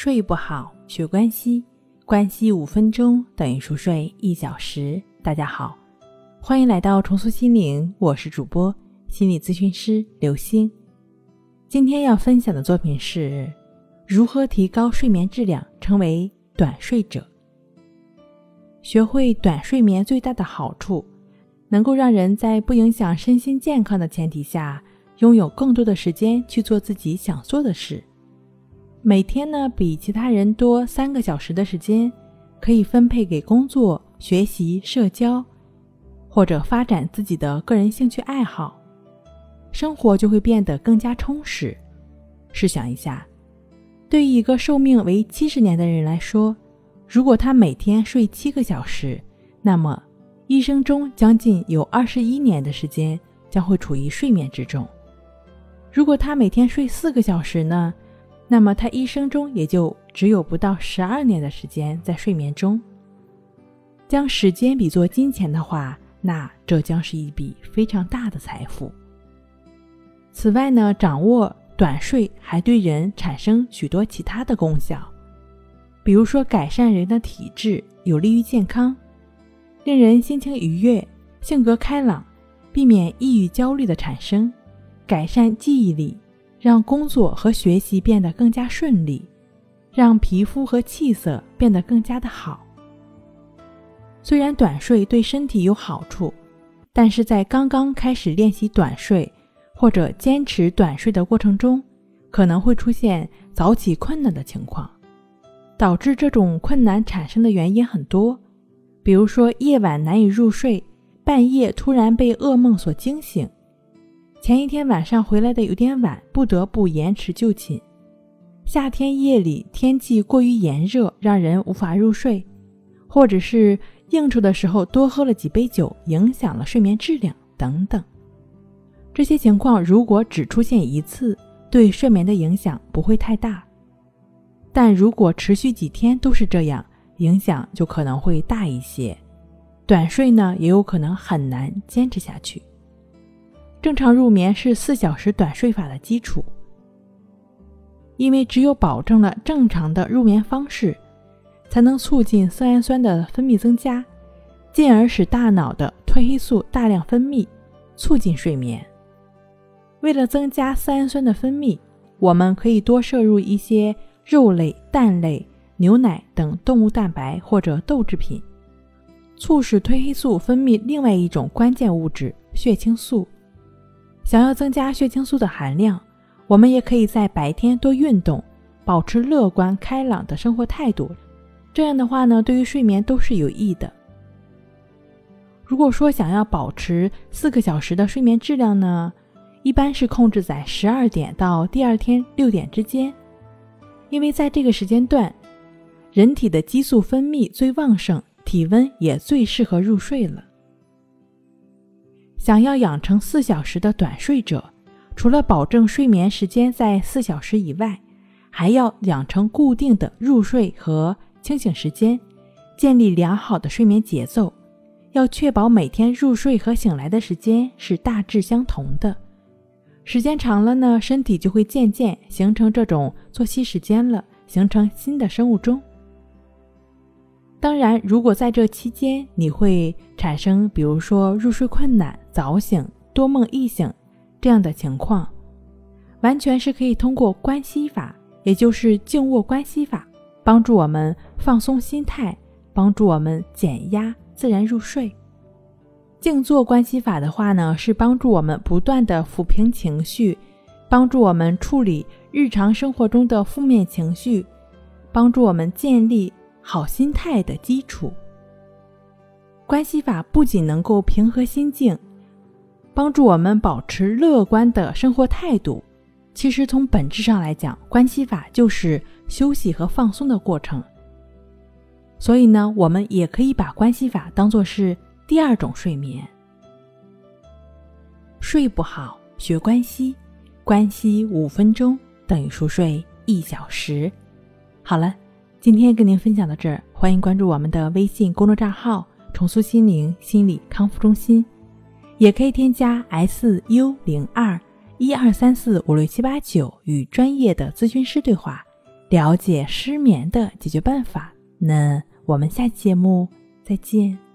睡不好，学关西，关系五分钟等于熟睡一小时。大家好，欢迎来到重塑心灵，我是主播心理咨询师刘星。今天要分享的作品是如何提高睡眠质量，成为短睡者。学会短睡眠最大的好处，能够让人在不影响身心健康的前提下，拥有更多的时间去做自己想做的事。每天呢，比其他人多三个小时的时间，可以分配给工作、学习、社交，或者发展自己的个人兴趣爱好，生活就会变得更加充实。试想一下，对于一个寿命为七十年的人来说，如果他每天睡七个小时，那么一生中将近有二十一年的时间将会处于睡眠之中。如果他每天睡四个小时呢？那么他一生中也就只有不到十二年的时间在睡眠中。将时间比作金钱的话，那这将是一笔非常大的财富。此外呢，掌握短睡还对人产生许多其他的功效，比如说改善人的体质，有利于健康，令人心情愉悦，性格开朗，避免抑郁焦虑的产生，改善记忆力。让工作和学习变得更加顺利，让皮肤和气色变得更加的好。虽然短睡对身体有好处，但是在刚刚开始练习短睡或者坚持短睡的过程中，可能会出现早起困难的情况。导致这种困难产生的原因很多，比如说夜晚难以入睡，半夜突然被噩梦所惊醒。前一天晚上回来的有点晚，不得不延迟就寝。夏天夜里天气过于炎热，让人无法入睡，或者是应酬的时候多喝了几杯酒，影响了睡眠质量等等。这些情况如果只出现一次，对睡眠的影响不会太大；但如果持续几天都是这样，影响就可能会大一些。短睡呢，也有可能很难坚持下去。正常入眠是四小时短睡法的基础，因为只有保证了正常的入眠方式，才能促进色氨酸的分泌增加，进而使大脑的褪黑素大量分泌，促进睡眠。为了增加色氨酸的分泌，我们可以多摄入一些肉类、蛋类、牛奶等动物蛋白或者豆制品，促使褪黑素分泌另外一种关键物质血清素。想要增加血清素的含量，我们也可以在白天多运动，保持乐观开朗的生活态度。这样的话呢，对于睡眠都是有益的。如果说想要保持四个小时的睡眠质量呢，一般是控制在十二点到第二天六点之间，因为在这个时间段，人体的激素分泌最旺盛，体温也最适合入睡了。想要养成四小时的短睡者，除了保证睡眠时间在四小时以外，还要养成固定的入睡和清醒时间，建立良好的睡眠节奏。要确保每天入睡和醒来的时间是大致相同的。时间长了呢，身体就会渐渐形成这种作息时间了，形成新的生物钟。当然，如果在这期间你会产生，比如说入睡困难、早醒、多梦易醒这样的情况，完全是可以通过关系法，也就是静卧关系法，帮助我们放松心态，帮助我们减压、自然入睡。静坐关系法的话呢，是帮助我们不断的抚平情绪，帮助我们处理日常生活中的负面情绪，帮助我们建立。好心态的基础。关系法不仅能够平和心境，帮助我们保持乐观的生活态度。其实从本质上来讲，关系法就是休息和放松的过程。所以呢，我们也可以把关系法当做是第二种睡眠。睡不好学关系，关系五分钟等于熟睡一小时。好了。今天跟您分享到这儿，欢迎关注我们的微信公众账号“重塑心灵心理康复中心”，也可以添加 S U 零二一二三四五六七八九与专业的咨询师对话，了解失眠的解决办法。那我们下期节目再见。